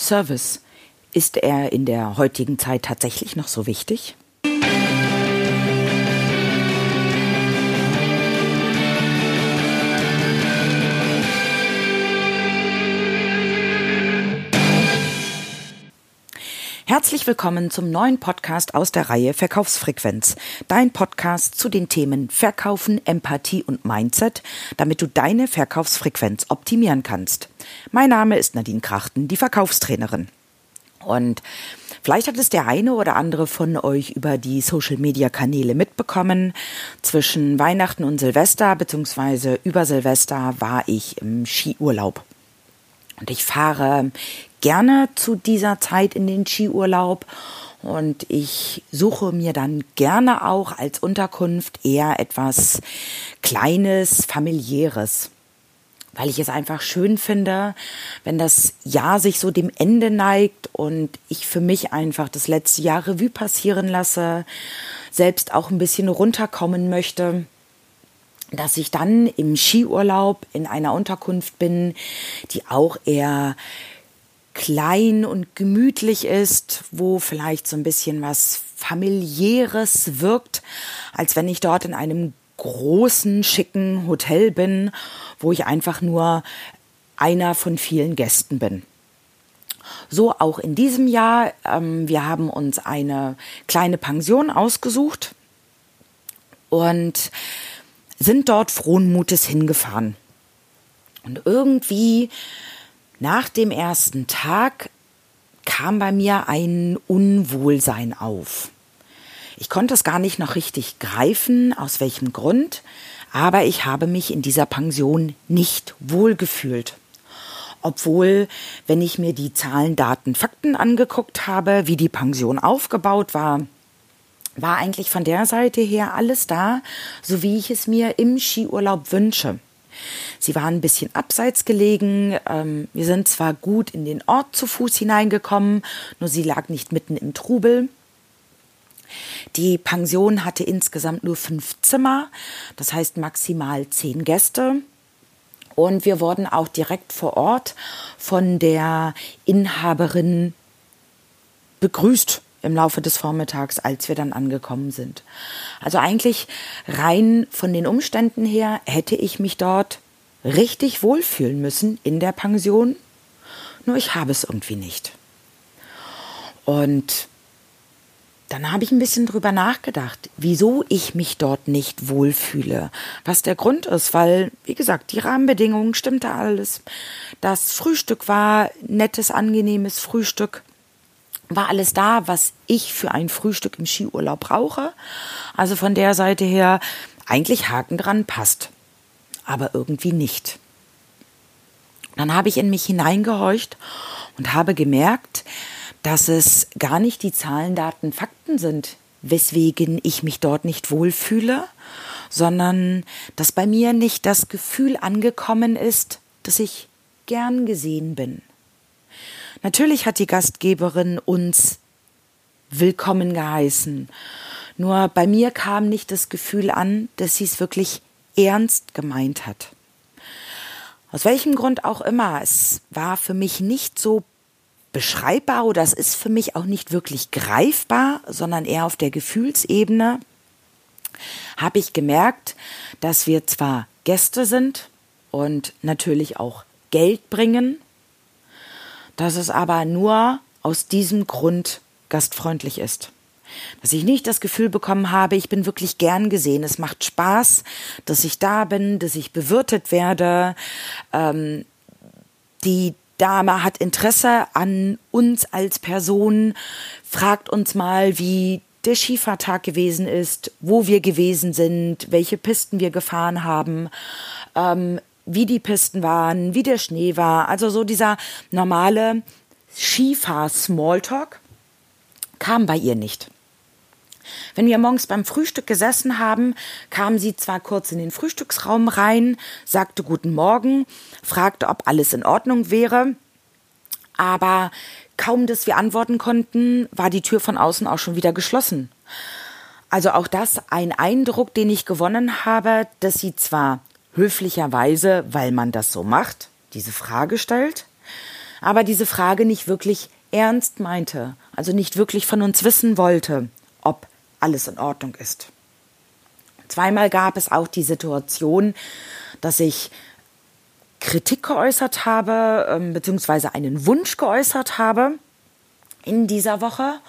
Service. Ist er in der heutigen Zeit tatsächlich noch so wichtig? Herzlich willkommen zum neuen Podcast aus der Reihe Verkaufsfrequenz. Dein Podcast zu den Themen Verkaufen, Empathie und Mindset, damit du deine Verkaufsfrequenz optimieren kannst. Mein Name ist Nadine Krachten, die Verkaufstrainerin. Und vielleicht hat es der eine oder andere von euch über die Social-Media-Kanäle mitbekommen. Zwischen Weihnachten und Silvester beziehungsweise über Silvester war ich im Skiurlaub. Und ich fahre gerne zu dieser Zeit in den Skiurlaub und ich suche mir dann gerne auch als Unterkunft eher etwas Kleines, familiäres. Weil ich es einfach schön finde, wenn das Jahr sich so dem Ende neigt und ich für mich einfach das letzte Jahr Revue passieren lasse, selbst auch ein bisschen runterkommen möchte dass ich dann im Skiurlaub in einer Unterkunft bin, die auch eher klein und gemütlich ist, wo vielleicht so ein bisschen was familiäres wirkt, als wenn ich dort in einem großen, schicken Hotel bin, wo ich einfach nur einer von vielen Gästen bin. So auch in diesem Jahr. Ähm, wir haben uns eine kleine Pension ausgesucht und sind dort frohen Mutes hingefahren. Und irgendwie nach dem ersten Tag kam bei mir ein Unwohlsein auf. Ich konnte es gar nicht noch richtig greifen, aus welchem Grund, aber ich habe mich in dieser Pension nicht wohlgefühlt. Obwohl, wenn ich mir die Zahlen, Daten, Fakten angeguckt habe, wie die Pension aufgebaut war, war eigentlich von der Seite her alles da, so wie ich es mir im Skiurlaub wünsche. Sie waren ein bisschen abseits gelegen. Ähm, wir sind zwar gut in den Ort zu Fuß hineingekommen, nur sie lag nicht mitten im Trubel. Die Pension hatte insgesamt nur fünf Zimmer, das heißt maximal zehn Gäste. Und wir wurden auch direkt vor Ort von der Inhaberin begrüßt im Laufe des Vormittags, als wir dann angekommen sind. Also eigentlich rein von den Umständen her hätte ich mich dort richtig wohlfühlen müssen in der Pension, nur ich habe es irgendwie nicht. Und dann habe ich ein bisschen drüber nachgedacht, wieso ich mich dort nicht wohlfühle, was der Grund ist, weil, wie gesagt, die Rahmenbedingungen stimmte alles. Das Frühstück war nettes, angenehmes Frühstück war alles da, was ich für ein Frühstück im Skiurlaub brauche. Also von der Seite her eigentlich Haken dran passt, aber irgendwie nicht. Dann habe ich in mich hineingehorcht und habe gemerkt, dass es gar nicht die Zahlen, Daten, Fakten sind, weswegen ich mich dort nicht wohlfühle, sondern dass bei mir nicht das Gefühl angekommen ist, dass ich gern gesehen bin. Natürlich hat die Gastgeberin uns willkommen geheißen. Nur bei mir kam nicht das Gefühl an, dass sie es wirklich ernst gemeint hat. Aus welchem Grund auch immer, es war für mich nicht so beschreibbar oder es ist für mich auch nicht wirklich greifbar, sondern eher auf der Gefühlsebene, habe ich gemerkt, dass wir zwar Gäste sind und natürlich auch Geld bringen, dass es aber nur aus diesem Grund gastfreundlich ist. Dass ich nicht das Gefühl bekommen habe, ich bin wirklich gern gesehen. Es macht Spaß, dass ich da bin, dass ich bewirtet werde. Ähm, die Dame hat Interesse an uns als Person, fragt uns mal, wie der Skifahrtag gewesen ist, wo wir gewesen sind, welche Pisten wir gefahren haben. Ähm, wie die Pisten waren, wie der Schnee war. Also so dieser normale Skifahr-Smalltalk kam bei ihr nicht. Wenn wir morgens beim Frühstück gesessen haben, kam sie zwar kurz in den Frühstücksraum rein, sagte Guten Morgen, fragte, ob alles in Ordnung wäre, aber kaum, dass wir antworten konnten, war die Tür von außen auch schon wieder geschlossen. Also auch das ein Eindruck, den ich gewonnen habe, dass sie zwar höflicherweise, weil man das so macht, diese Frage stellt, aber diese Frage nicht wirklich ernst meinte, also nicht wirklich von uns wissen wollte, ob alles in Ordnung ist. Zweimal gab es auch die Situation, dass ich Kritik geäußert habe, ähm, beziehungsweise einen Wunsch geäußert habe in dieser Woche.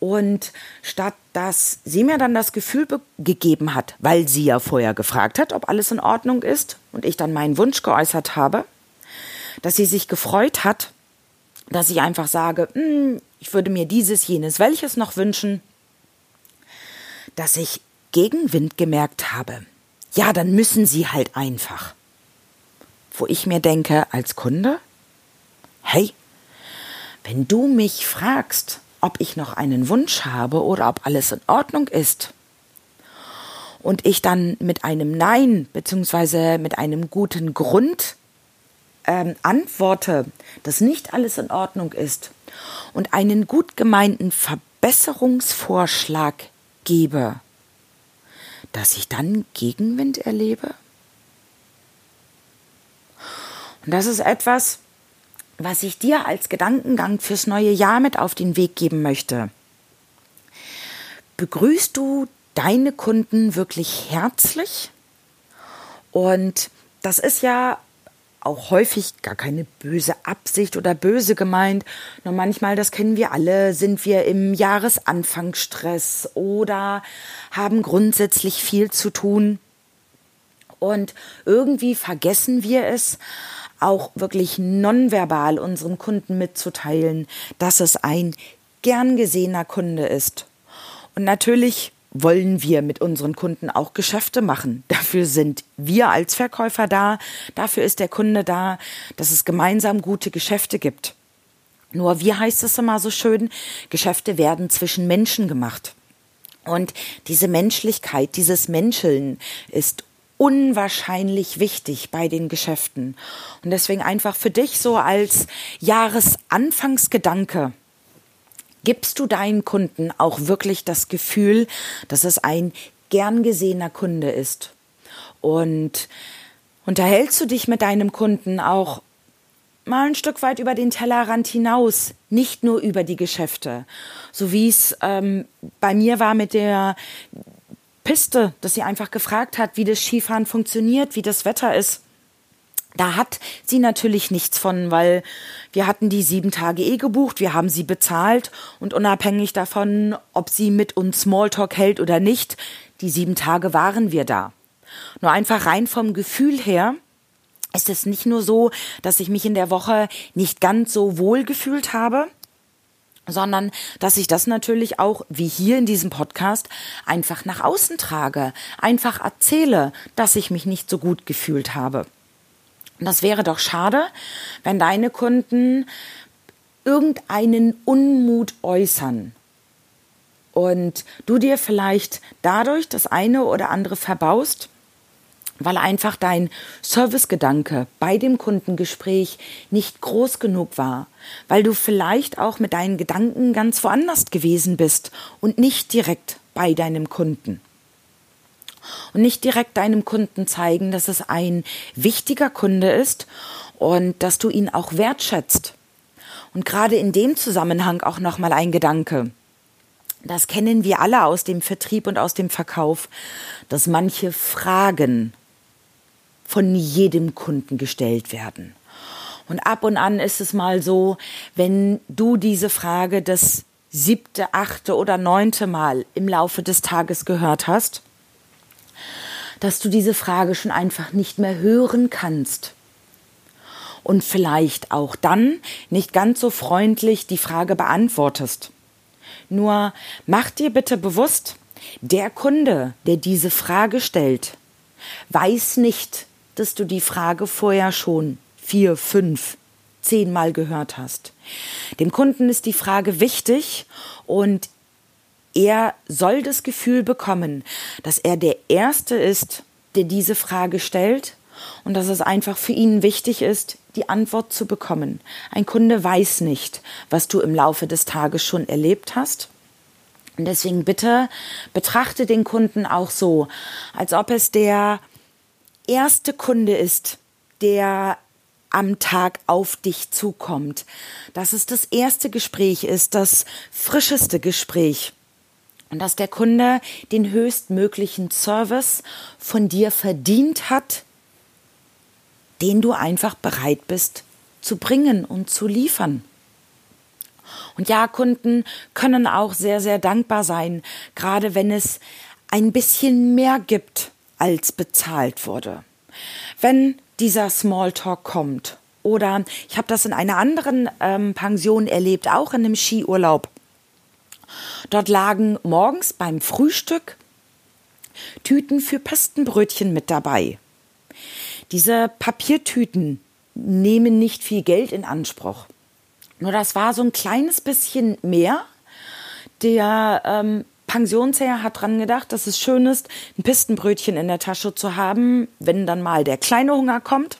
Und statt dass sie mir dann das Gefühl gegeben hat, weil sie ja vorher gefragt hat, ob alles in Ordnung ist, und ich dann meinen Wunsch geäußert habe, dass sie sich gefreut hat, dass ich einfach sage, hm, ich würde mir dieses, jenes, welches noch wünschen, dass ich Gegenwind gemerkt habe. Ja, dann müssen sie halt einfach. Wo ich mir denke, als Kunde, hey, wenn du mich fragst, ob ich noch einen Wunsch habe oder ob alles in Ordnung ist, und ich dann mit einem Nein beziehungsweise mit einem guten Grund ähm, antworte, dass nicht alles in Ordnung ist und einen gut gemeinten Verbesserungsvorschlag gebe, dass ich dann Gegenwind erlebe? Und das ist etwas, was ich dir als Gedankengang fürs neue Jahr mit auf den Weg geben möchte. Begrüßt du deine Kunden wirklich herzlich? Und das ist ja auch häufig gar keine böse Absicht oder böse gemeint. Nur manchmal, das kennen wir alle, sind wir im Jahresanfangsstress oder haben grundsätzlich viel zu tun. Und irgendwie vergessen wir es, auch wirklich nonverbal unseren Kunden mitzuteilen, dass es ein gern gesehener Kunde ist. Und natürlich wollen wir mit unseren Kunden auch Geschäfte machen. Dafür sind wir als Verkäufer da, dafür ist der Kunde da, dass es gemeinsam gute Geschäfte gibt. Nur, wie heißt es immer so schön, Geschäfte werden zwischen Menschen gemacht. Und diese Menschlichkeit, dieses Menscheln ist unwahrscheinlich wichtig bei den Geschäften. Und deswegen einfach für dich so als Jahresanfangsgedanke gibst du deinen Kunden auch wirklich das Gefühl, dass es ein gern gesehener Kunde ist. Und unterhältst du dich mit deinem Kunden auch mal ein Stück weit über den Tellerrand hinaus, nicht nur über die Geschäfte. So wie es ähm, bei mir war mit der Piste, dass sie einfach gefragt hat, wie das Skifahren funktioniert, wie das Wetter ist. Da hat sie natürlich nichts von, weil wir hatten die sieben Tage eh gebucht, wir haben sie bezahlt und unabhängig davon, ob sie mit uns Smalltalk hält oder nicht, die sieben Tage waren wir da. Nur einfach rein vom Gefühl her ist es nicht nur so, dass ich mich in der Woche nicht ganz so wohl gefühlt habe, sondern dass ich das natürlich auch, wie hier in diesem Podcast, einfach nach außen trage, einfach erzähle, dass ich mich nicht so gut gefühlt habe. Und das wäre doch schade, wenn deine Kunden irgendeinen Unmut äußern und du dir vielleicht dadurch das eine oder andere verbaust, weil einfach dein Servicegedanke bei dem Kundengespräch nicht groß genug war, weil du vielleicht auch mit deinen Gedanken ganz woanders gewesen bist und nicht direkt bei deinem Kunden und nicht direkt deinem Kunden zeigen, dass es ein wichtiger Kunde ist und dass du ihn auch wertschätzt. Und gerade in dem Zusammenhang auch nochmal ein Gedanke. Das kennen wir alle aus dem Vertrieb und aus dem Verkauf, dass manche Fragen von jedem Kunden gestellt werden. Und ab und an ist es mal so, wenn du diese Frage das siebte, achte oder neunte Mal im Laufe des Tages gehört hast, dass du diese Frage schon einfach nicht mehr hören kannst. Und vielleicht auch dann nicht ganz so freundlich die Frage beantwortest. Nur mach dir bitte bewusst, der Kunde, der diese Frage stellt, weiß nicht, dass du die Frage vorher schon vier, fünf, zehnmal gehört hast. Dem Kunden ist die Frage wichtig und er soll das Gefühl bekommen, dass er der Erste ist, der diese Frage stellt und dass es einfach für ihn wichtig ist, die Antwort zu bekommen. Ein Kunde weiß nicht, was du im Laufe des Tages schon erlebt hast. Und deswegen bitte betrachte den Kunden auch so, als ob es der erste Kunde ist, der am Tag auf dich zukommt. Dass es das erste Gespräch ist, das frischeste Gespräch. Und dass der Kunde den höchstmöglichen Service von dir verdient hat, den du einfach bereit bist zu bringen und zu liefern. Und ja, Kunden können auch sehr, sehr dankbar sein, gerade wenn es ein bisschen mehr gibt, als bezahlt wurde. Wenn dieser Smalltalk kommt oder ich habe das in einer anderen ähm, Pension erlebt, auch in einem Skiurlaub. Dort lagen morgens beim Frühstück Tüten für Pestenbrötchen mit dabei. Diese Papiertüten nehmen nicht viel Geld in Anspruch. Nur das war so ein kleines bisschen mehr. Der ähm, Pensionsherr hat dran gedacht, dass es schön ist, ein Pistenbrötchen in der Tasche zu haben, wenn dann mal der kleine Hunger kommt.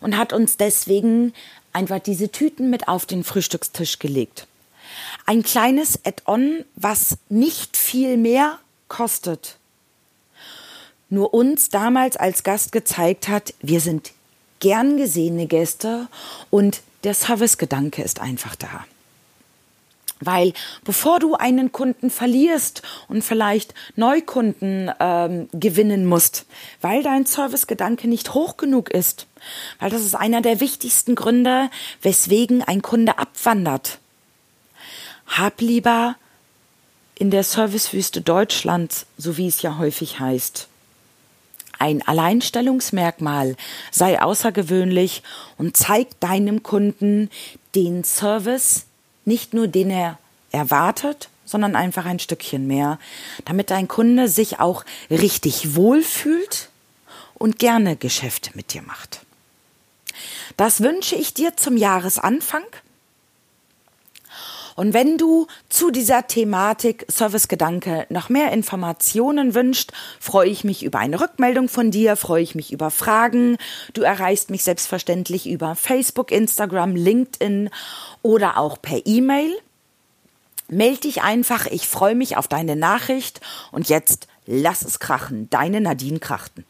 Und hat uns deswegen einfach diese Tüten mit auf den Frühstückstisch gelegt. Ein kleines Add-on, was nicht viel mehr kostet. Nur uns damals als Gast gezeigt hat, wir sind gern gesehene Gäste und der Servicegedanke ist einfach da. Weil bevor du einen Kunden verlierst und vielleicht Neukunden ähm, gewinnen musst, weil dein Servicegedanke nicht hoch genug ist, weil das ist einer der wichtigsten Gründe, weswegen ein Kunde abwandert. Hab lieber in der Servicewüste Deutschlands, so wie es ja häufig heißt, ein Alleinstellungsmerkmal, sei außergewöhnlich und zeig deinem Kunden den Service, nicht nur den er erwartet, sondern einfach ein Stückchen mehr, damit dein Kunde sich auch richtig wohlfühlt und gerne Geschäfte mit dir macht. Das wünsche ich dir zum Jahresanfang. Und wenn du zu dieser Thematik Servicegedanke noch mehr Informationen wünscht, freue ich mich über eine Rückmeldung von dir, freue ich mich über Fragen. Du erreichst mich selbstverständlich über Facebook, Instagram, LinkedIn oder auch per E-Mail. Meld dich einfach, ich freue mich auf deine Nachricht und jetzt lass es krachen, deine Nadine Krachten.